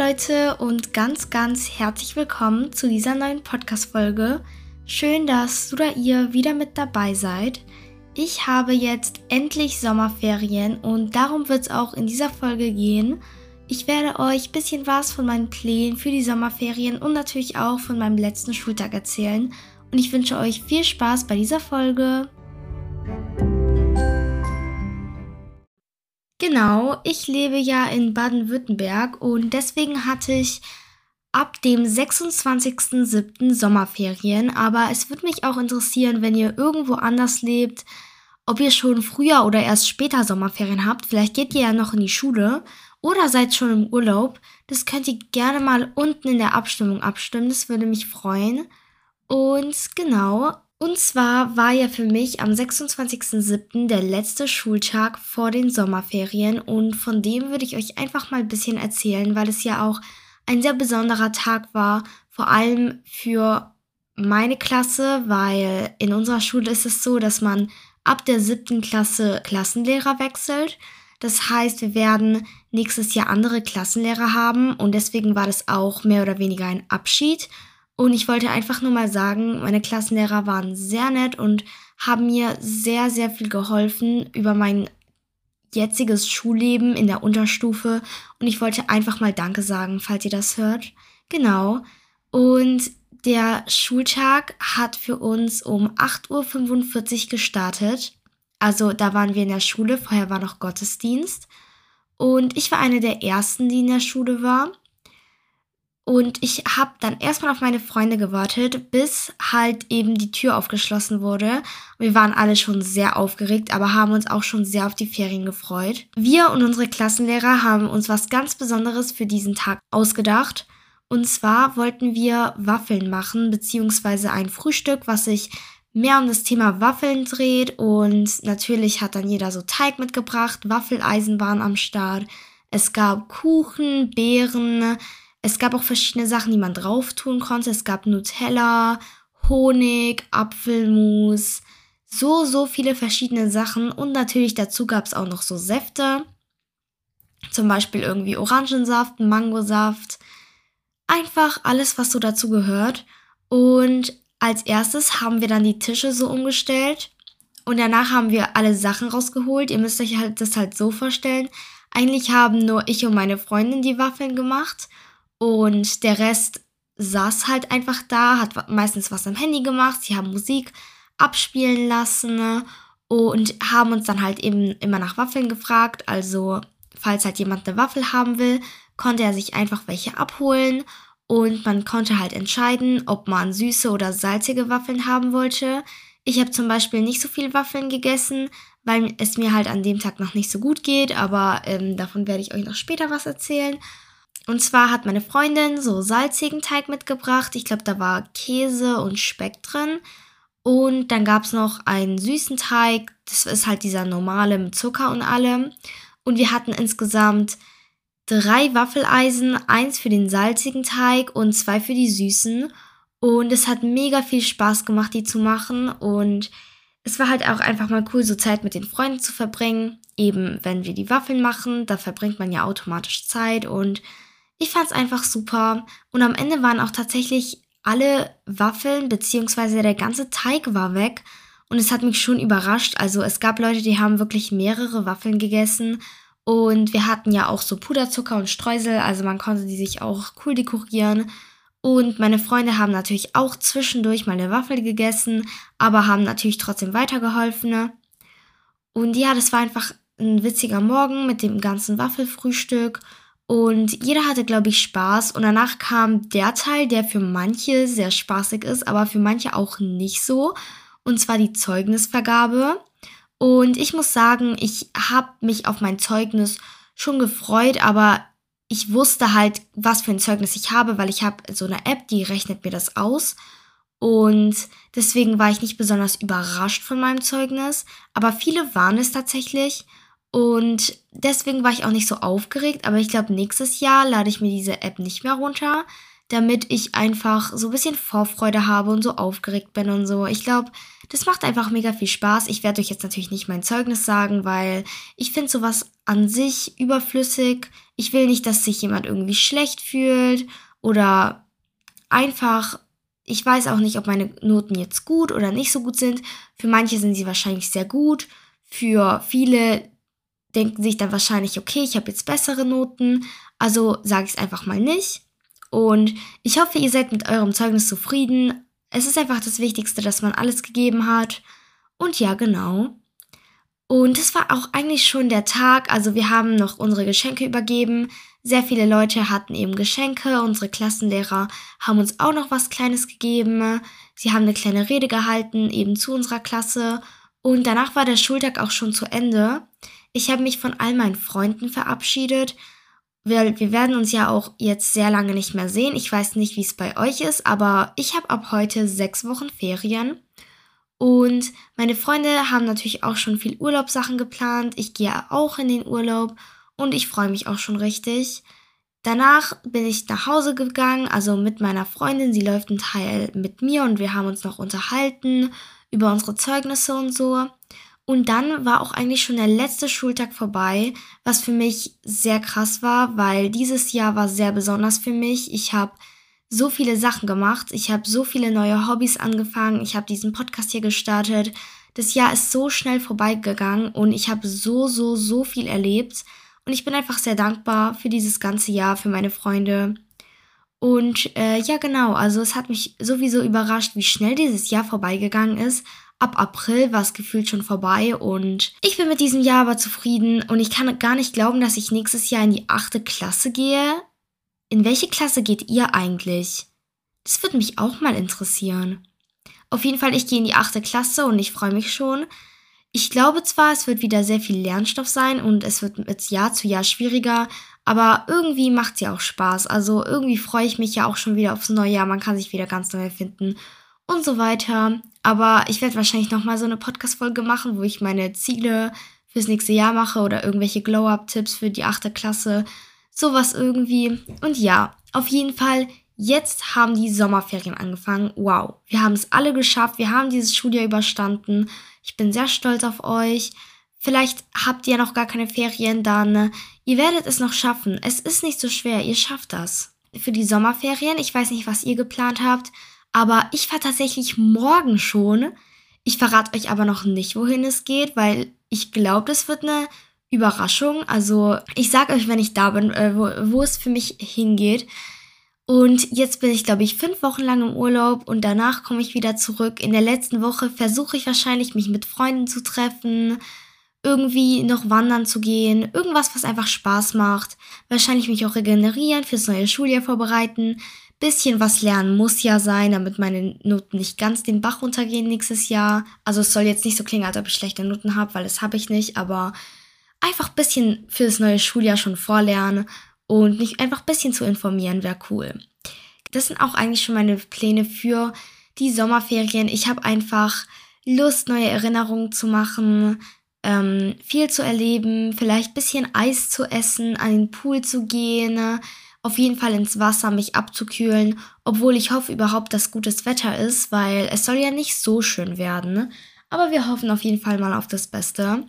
Leute und ganz, ganz herzlich willkommen zu dieser neuen Podcast-Folge. Schön, dass du oder ihr wieder mit dabei seid. Ich habe jetzt endlich Sommerferien und darum wird es auch in dieser Folge gehen. Ich werde euch ein bisschen was von meinen Plänen für die Sommerferien und natürlich auch von meinem letzten Schultag erzählen. Und ich wünsche euch viel Spaß bei dieser Folge. Genau, ich lebe ja in Baden-Württemberg und deswegen hatte ich ab dem 26.07. Sommerferien. Aber es würde mich auch interessieren, wenn ihr irgendwo anders lebt, ob ihr schon früher oder erst später Sommerferien habt. Vielleicht geht ihr ja noch in die Schule oder seid schon im Urlaub. Das könnt ihr gerne mal unten in der Abstimmung abstimmen. Das würde mich freuen. Und genau, und zwar war ja für mich am 26.07. der letzte Schultag vor den Sommerferien und von dem würde ich euch einfach mal ein bisschen erzählen, weil es ja auch ein sehr besonderer Tag war, vor allem für meine Klasse, weil in unserer Schule ist es so, dass man ab der siebten Klasse Klassenlehrer wechselt. Das heißt, wir werden nächstes Jahr andere Klassenlehrer haben und deswegen war das auch mehr oder weniger ein Abschied. Und ich wollte einfach nur mal sagen, meine Klassenlehrer waren sehr nett und haben mir sehr, sehr viel geholfen über mein jetziges Schulleben in der Unterstufe. Und ich wollte einfach mal Danke sagen, falls ihr das hört. Genau. Und der Schultag hat für uns um 8.45 Uhr gestartet. Also da waren wir in der Schule, vorher war noch Gottesdienst. Und ich war eine der ersten, die in der Schule war. Und ich habe dann erstmal auf meine Freunde gewartet, bis halt eben die Tür aufgeschlossen wurde. Wir waren alle schon sehr aufgeregt, aber haben uns auch schon sehr auf die Ferien gefreut. Wir und unsere Klassenlehrer haben uns was ganz Besonderes für diesen Tag ausgedacht. Und zwar wollten wir Waffeln machen, beziehungsweise ein Frühstück, was sich mehr um das Thema Waffeln dreht. Und natürlich hat dann jeder so Teig mitgebracht, Waffeleisen waren am Start. Es gab Kuchen, Beeren, es gab auch verschiedene Sachen, die man drauf tun konnte. Es gab Nutella, Honig, Apfelmus, so, so viele verschiedene Sachen. Und natürlich dazu gab es auch noch so Säfte. Zum Beispiel irgendwie Orangensaft, Mangosaft. Einfach alles, was so dazu gehört. Und als erstes haben wir dann die Tische so umgestellt. Und danach haben wir alle Sachen rausgeholt. Ihr müsst euch halt das halt so vorstellen. Eigentlich haben nur ich und meine Freundin die Waffeln gemacht. Und der Rest saß halt einfach da, hat meistens was am Handy gemacht. Sie haben Musik abspielen lassen ne? und haben uns dann halt eben immer nach Waffeln gefragt. Also, falls halt jemand eine Waffel haben will, konnte er sich einfach welche abholen und man konnte halt entscheiden, ob man süße oder salzige Waffeln haben wollte. Ich habe zum Beispiel nicht so viel Waffeln gegessen, weil es mir halt an dem Tag noch nicht so gut geht, aber ähm, davon werde ich euch noch später was erzählen. Und zwar hat meine Freundin so salzigen Teig mitgebracht. Ich glaube, da war Käse und Speck drin. Und dann gab es noch einen süßen Teig. Das ist halt dieser normale mit Zucker und allem. Und wir hatten insgesamt drei Waffeleisen, eins für den salzigen Teig und zwei für die süßen. Und es hat mega viel Spaß gemacht, die zu machen. Und es war halt auch einfach mal cool, so Zeit mit den Freunden zu verbringen. Eben, wenn wir die Waffeln machen, da verbringt man ja automatisch Zeit und ich fand es einfach super und am Ende waren auch tatsächlich alle Waffeln bzw. der ganze Teig war weg und es hat mich schon überrascht. Also es gab Leute, die haben wirklich mehrere Waffeln gegessen und wir hatten ja auch so Puderzucker und Streusel, also man konnte die sich auch cool dekorieren. Und meine Freunde haben natürlich auch zwischendurch mal eine Waffel gegessen, aber haben natürlich trotzdem weitergeholfen. Und ja, das war einfach ein witziger Morgen mit dem ganzen Waffelfrühstück und jeder hatte, glaube ich, Spaß. Und danach kam der Teil, der für manche sehr spaßig ist, aber für manche auch nicht so. Und zwar die Zeugnisvergabe. Und ich muss sagen, ich habe mich auf mein Zeugnis schon gefreut, aber ich wusste halt, was für ein Zeugnis ich habe, weil ich habe so eine App, die rechnet mir das aus. Und deswegen war ich nicht besonders überrascht von meinem Zeugnis. Aber viele waren es tatsächlich. Und deswegen war ich auch nicht so aufgeregt, aber ich glaube, nächstes Jahr lade ich mir diese App nicht mehr runter. damit ich einfach so ein bisschen Vorfreude habe und so aufgeregt bin und so. Ich glaube, das macht einfach mega viel Spaß. Ich werde euch jetzt natürlich nicht mein Zeugnis sagen, weil ich finde sowas an sich überflüssig. Ich will nicht, dass sich jemand irgendwie schlecht fühlt oder einfach, ich weiß auch nicht, ob meine Noten jetzt gut oder nicht so gut sind. Für manche sind sie wahrscheinlich sehr gut. Für viele denken sich dann wahrscheinlich, okay, ich habe jetzt bessere Noten. Also sage ich es einfach mal nicht. Und ich hoffe, ihr seid mit eurem Zeugnis zufrieden. Es ist einfach das Wichtigste, dass man alles gegeben hat. Und ja, genau. Und es war auch eigentlich schon der Tag. Also wir haben noch unsere Geschenke übergeben. Sehr viele Leute hatten eben Geschenke. Unsere Klassenlehrer haben uns auch noch was Kleines gegeben. Sie haben eine kleine Rede gehalten, eben zu unserer Klasse. Und danach war der Schultag auch schon zu Ende. Ich habe mich von all meinen Freunden verabschiedet wir, wir werden uns ja auch jetzt sehr lange nicht mehr sehen. Ich weiß nicht, wie es bei euch ist, aber ich habe ab heute sechs Wochen Ferien. Und meine Freunde haben natürlich auch schon viel Urlaubssachen geplant. Ich gehe auch in den Urlaub und ich freue mich auch schon richtig. Danach bin ich nach Hause gegangen, also mit meiner Freundin. Sie läuft einen Teil mit mir und wir haben uns noch unterhalten über unsere Zeugnisse und so. Und dann war auch eigentlich schon der letzte Schultag vorbei, was für mich sehr krass war, weil dieses Jahr war sehr besonders für mich. Ich habe so viele Sachen gemacht, ich habe so viele neue Hobbys angefangen, ich habe diesen Podcast hier gestartet. Das Jahr ist so schnell vorbeigegangen und ich habe so, so, so viel erlebt. Und ich bin einfach sehr dankbar für dieses ganze Jahr, für meine Freunde. Und äh, ja, genau, also es hat mich sowieso überrascht, wie schnell dieses Jahr vorbeigegangen ist ab April war es gefühlt schon vorbei und ich bin mit diesem Jahr aber zufrieden und ich kann gar nicht glauben, dass ich nächstes Jahr in die achte Klasse gehe. In welche Klasse geht ihr eigentlich? Das würde mich auch mal interessieren. Auf jeden Fall, ich gehe in die achte Klasse und ich freue mich schon. Ich glaube zwar, es wird wieder sehr viel Lernstoff sein und es wird mit Jahr zu Jahr schwieriger, aber irgendwie macht es ja auch Spaß. Also irgendwie freue ich mich ja auch schon wieder aufs neue Jahr. Man kann sich wieder ganz neu erfinden und so weiter. Aber ich werde wahrscheinlich nochmal so eine Podcast-Folge machen, wo ich meine Ziele fürs nächste Jahr mache oder irgendwelche Glow-Up-Tipps für die achte Klasse. Sowas irgendwie. Und ja, auf jeden Fall, jetzt haben die Sommerferien angefangen. Wow, wir haben es alle geschafft. Wir haben dieses Schuljahr überstanden. Ich bin sehr stolz auf euch. Vielleicht habt ihr noch gar keine Ferien, dann ihr werdet es noch schaffen. Es ist nicht so schwer, ihr schafft das. Für die Sommerferien, ich weiß nicht, was ihr geplant habt, aber ich fahre tatsächlich morgen schon. Ich verrate euch aber noch nicht, wohin es geht, weil ich glaube, das wird eine Überraschung. Also ich sage euch, wenn ich da bin, äh, wo, wo es für mich hingeht. Und jetzt bin ich, glaube ich, fünf Wochen lang im Urlaub und danach komme ich wieder zurück. In der letzten Woche versuche ich wahrscheinlich, mich mit Freunden zu treffen, irgendwie noch wandern zu gehen, irgendwas, was einfach Spaß macht. Wahrscheinlich mich auch regenerieren, fürs neue Schuljahr vorbereiten bisschen was lernen muss ja sein, damit meine Noten nicht ganz den Bach runtergehen nächstes Jahr. Also es soll jetzt nicht so klingen, als ob ich schlechte Noten habe, weil das habe ich nicht, aber einfach ein bisschen für das neue Schuljahr schon vorlernen und mich einfach ein bisschen zu informieren, wäre cool. Das sind auch eigentlich schon meine Pläne für die Sommerferien. Ich habe einfach Lust, neue Erinnerungen zu machen, ähm, viel zu erleben, vielleicht ein bisschen Eis zu essen, an den Pool zu gehen, auf jeden Fall ins Wasser, mich abzukühlen, obwohl ich hoffe überhaupt, dass gutes Wetter ist, weil es soll ja nicht so schön werden. Aber wir hoffen auf jeden Fall mal auf das Beste.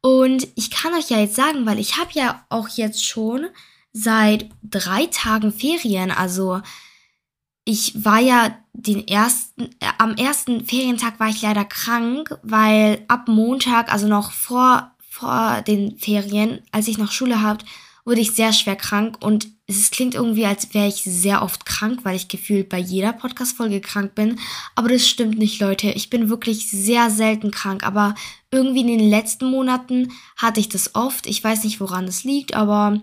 Und ich kann euch ja jetzt sagen, weil ich habe ja auch jetzt schon seit drei Tagen Ferien. Also ich war ja den ersten, äh, am ersten Ferientag war ich leider krank, weil ab Montag, also noch vor, vor den Ferien, als ich noch Schule habe, wurde ich sehr schwer krank und es klingt irgendwie, als wäre ich sehr oft krank, weil ich gefühlt bei jeder Podcast-Folge krank bin. Aber das stimmt nicht, Leute. Ich bin wirklich sehr selten krank. Aber irgendwie in den letzten Monaten hatte ich das oft. Ich weiß nicht, woran es liegt, aber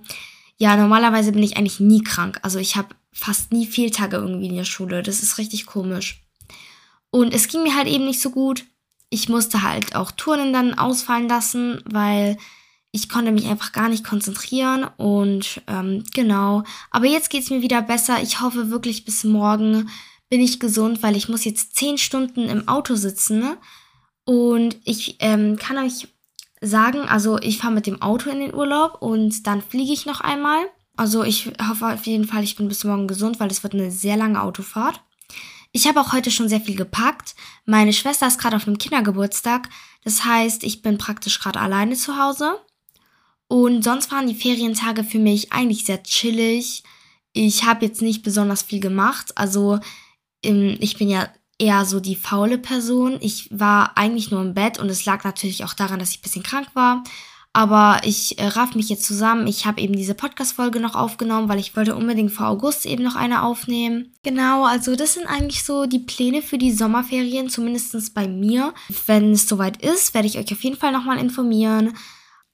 ja, normalerweise bin ich eigentlich nie krank. Also ich habe fast nie Fehltage irgendwie in der Schule. Das ist richtig komisch. Und es ging mir halt eben nicht so gut. Ich musste halt auch Turnen dann ausfallen lassen, weil ich konnte mich einfach gar nicht konzentrieren und ähm, genau. Aber jetzt geht es mir wieder besser. Ich hoffe wirklich bis morgen bin ich gesund, weil ich muss jetzt zehn Stunden im Auto sitzen. Und ich ähm, kann euch sagen, also ich fahre mit dem Auto in den Urlaub und dann fliege ich noch einmal. Also ich hoffe auf jeden Fall, ich bin bis morgen gesund, weil es wird eine sehr lange Autofahrt. Ich habe auch heute schon sehr viel gepackt. Meine Schwester ist gerade auf einem Kindergeburtstag. Das heißt, ich bin praktisch gerade alleine zu Hause. Und sonst waren die Ferientage für mich eigentlich sehr chillig. Ich habe jetzt nicht besonders viel gemacht. Also ich bin ja eher so die faule Person. Ich war eigentlich nur im Bett und es lag natürlich auch daran, dass ich ein bisschen krank war. Aber ich äh, raff mich jetzt zusammen. Ich habe eben diese Podcast-Folge noch aufgenommen, weil ich wollte unbedingt vor August eben noch eine aufnehmen. Genau, also das sind eigentlich so die Pläne für die Sommerferien, zumindest bei mir. Wenn es soweit ist, werde ich euch auf jeden Fall nochmal informieren.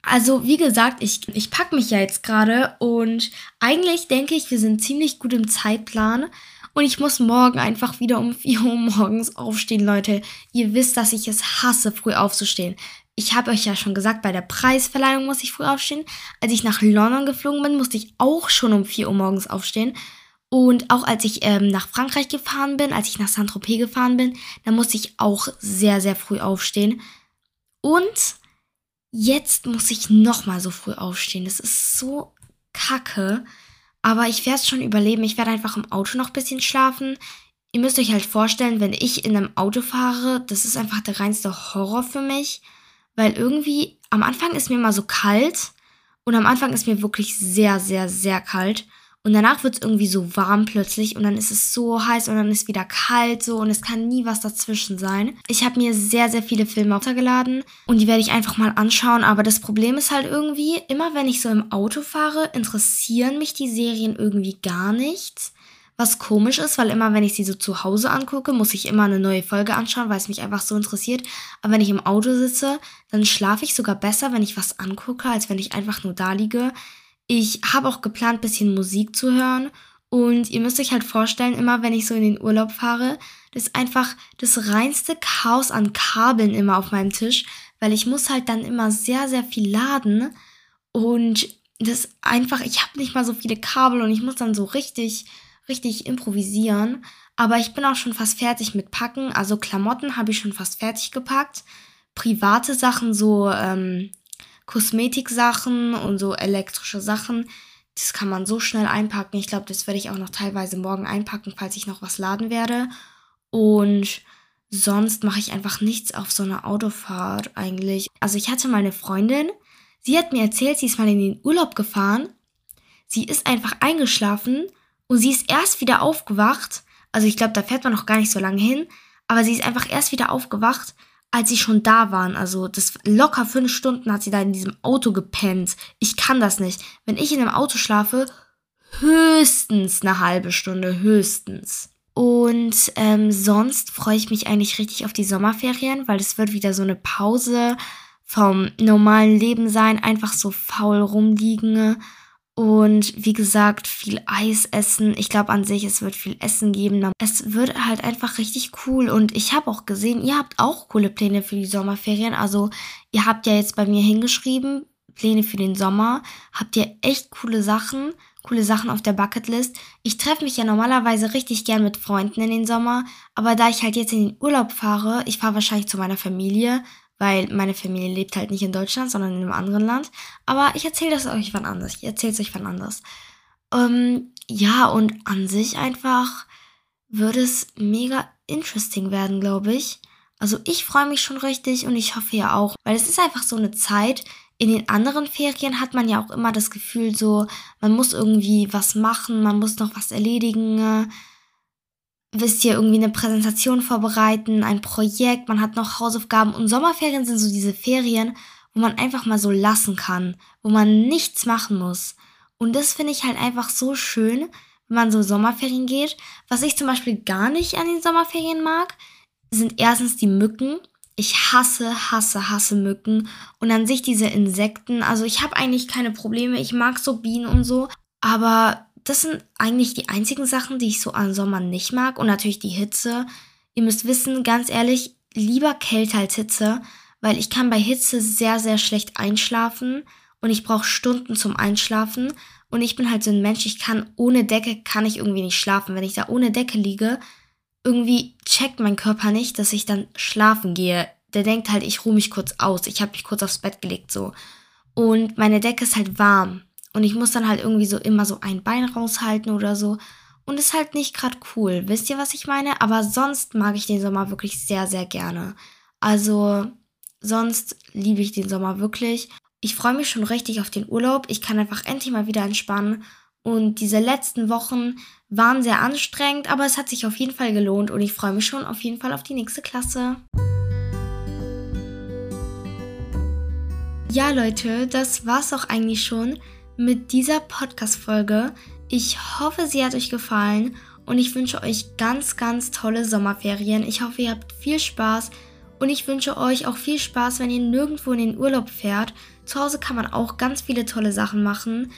Also, wie gesagt, ich, ich packe mich ja jetzt gerade und eigentlich denke ich, wir sind ziemlich gut im Zeitplan. Und ich muss morgen einfach wieder um 4 Uhr morgens aufstehen, Leute. Ihr wisst, dass ich es hasse, früh aufzustehen. Ich habe euch ja schon gesagt, bei der Preisverleihung muss ich früh aufstehen. Als ich nach London geflogen bin, musste ich auch schon um 4 Uhr morgens aufstehen. Und auch als ich ähm, nach Frankreich gefahren bin, als ich nach Saint-Tropez gefahren bin, da musste ich auch sehr, sehr früh aufstehen. Und jetzt muss ich nochmal so früh aufstehen. Das ist so kacke. Aber ich werde es schon überleben. Ich werde einfach im Auto noch ein bisschen schlafen. Ihr müsst euch halt vorstellen, wenn ich in einem Auto fahre, das ist einfach der reinste Horror für mich. Weil irgendwie am Anfang ist mir immer so kalt. Und am Anfang ist mir wirklich sehr, sehr, sehr kalt. Und danach wird es irgendwie so warm plötzlich und dann ist es so heiß und dann ist wieder kalt so und es kann nie was dazwischen sein. Ich habe mir sehr, sehr viele Filme runtergeladen und die werde ich einfach mal anschauen. Aber das Problem ist halt irgendwie, immer wenn ich so im Auto fahre, interessieren mich die Serien irgendwie gar nicht. Was komisch ist, weil immer wenn ich sie so zu Hause angucke, muss ich immer eine neue Folge anschauen, weil es mich einfach so interessiert. Aber wenn ich im Auto sitze, dann schlafe ich sogar besser, wenn ich was angucke, als wenn ich einfach nur da liege. Ich habe auch geplant, bisschen Musik zu hören. Und ihr müsst euch halt vorstellen, immer wenn ich so in den Urlaub fahre, das ist einfach das reinste Chaos an Kabeln immer auf meinem Tisch, weil ich muss halt dann immer sehr, sehr viel laden. Und das einfach, ich habe nicht mal so viele Kabel und ich muss dann so richtig, richtig improvisieren. Aber ich bin auch schon fast fertig mit Packen. Also Klamotten habe ich schon fast fertig gepackt. Private Sachen, so ähm, Kosmetiksachen und so elektrische Sachen. Das kann man so schnell einpacken. Ich glaube, das werde ich auch noch teilweise morgen einpacken, falls ich noch was laden werde. Und sonst mache ich einfach nichts auf so einer Autofahrt eigentlich. Also ich hatte mal eine Freundin, sie hat mir erzählt, sie ist mal in den Urlaub gefahren. Sie ist einfach eingeschlafen und sie ist erst wieder aufgewacht. Also ich glaube, da fährt man noch gar nicht so lange hin. Aber sie ist einfach erst wieder aufgewacht, als sie schon da waren. Also das locker fünf Stunden hat sie da in diesem Auto gepennt. Ich kann das nicht. Wenn ich in einem Auto schlafe, höchstens eine halbe Stunde, höchstens. Und ähm, sonst freue ich mich eigentlich richtig auf die Sommerferien, weil es wird wieder so eine Pause vom normalen Leben sein, einfach so faul rumliegen und wie gesagt, viel Eis essen. Ich glaube an sich, es wird viel Essen geben. Es wird halt einfach richtig cool. Und ich habe auch gesehen, ihr habt auch coole Pläne für die Sommerferien. Also ihr habt ja jetzt bei mir hingeschrieben, Pläne für den Sommer. Habt ihr echt coole Sachen, coole Sachen auf der Bucketlist. Ich treffe mich ja normalerweise richtig gern mit Freunden in den Sommer. Aber da ich halt jetzt in den Urlaub fahre, ich fahre wahrscheinlich zu meiner Familie, weil meine Familie lebt halt nicht in Deutschland, sondern in einem anderen Land. Aber ich erzähle das euch wann anders. Ich erzähle es euch wann anders. Ähm, ja, und an sich einfach würde es mega interesting werden, glaube ich. Also ich freue mich schon richtig und ich hoffe ja auch, weil es ist einfach so eine Zeit. In den anderen Ferien hat man ja auch immer das Gefühl, so, man muss irgendwie was machen, man muss noch was erledigen wisst ihr, irgendwie eine Präsentation vorbereiten, ein Projekt, man hat noch Hausaufgaben und Sommerferien sind so diese Ferien, wo man einfach mal so lassen kann, wo man nichts machen muss. Und das finde ich halt einfach so schön, wenn man so Sommerferien geht. Was ich zum Beispiel gar nicht an den Sommerferien mag, sind erstens die Mücken. Ich hasse, hasse, hasse Mücken. Und an sich diese Insekten. Also ich habe eigentlich keine Probleme. Ich mag so Bienen und so. Aber das sind eigentlich die einzigen Sachen, die ich so an Sommer nicht mag. Und natürlich die Hitze. Ihr müsst wissen, ganz ehrlich, lieber Kälte als Hitze, weil ich kann bei Hitze sehr, sehr schlecht einschlafen und ich brauche Stunden zum Einschlafen. Und ich bin halt so ein Mensch, ich kann ohne Decke, kann ich irgendwie nicht schlafen. Wenn ich da ohne Decke liege, irgendwie checkt mein Körper nicht, dass ich dann schlafen gehe. Der denkt halt, ich ruhe mich kurz aus. Ich habe mich kurz aufs Bett gelegt so. Und meine Decke ist halt warm. Und ich muss dann halt irgendwie so immer so ein Bein raushalten oder so. Und ist halt nicht gerade cool. Wisst ihr, was ich meine? Aber sonst mag ich den Sommer wirklich sehr, sehr gerne. Also sonst liebe ich den Sommer wirklich. Ich freue mich schon richtig auf den Urlaub. Ich kann einfach endlich mal wieder entspannen. Und diese letzten Wochen waren sehr anstrengend, aber es hat sich auf jeden Fall gelohnt und ich freue mich schon auf jeden Fall auf die nächste Klasse. Ja, Leute, das war's auch eigentlich schon mit dieser Podcast-Folge. Ich hoffe, sie hat euch gefallen und ich wünsche euch ganz, ganz tolle Sommerferien. Ich hoffe, ihr habt viel Spaß und ich wünsche euch auch viel Spaß, wenn ihr nirgendwo in den Urlaub fährt. Zu Hause kann man auch ganz viele tolle Sachen machen.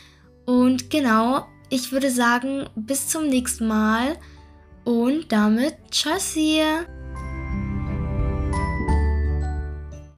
Und genau, ich würde sagen, bis zum nächsten Mal und damit tschüssi.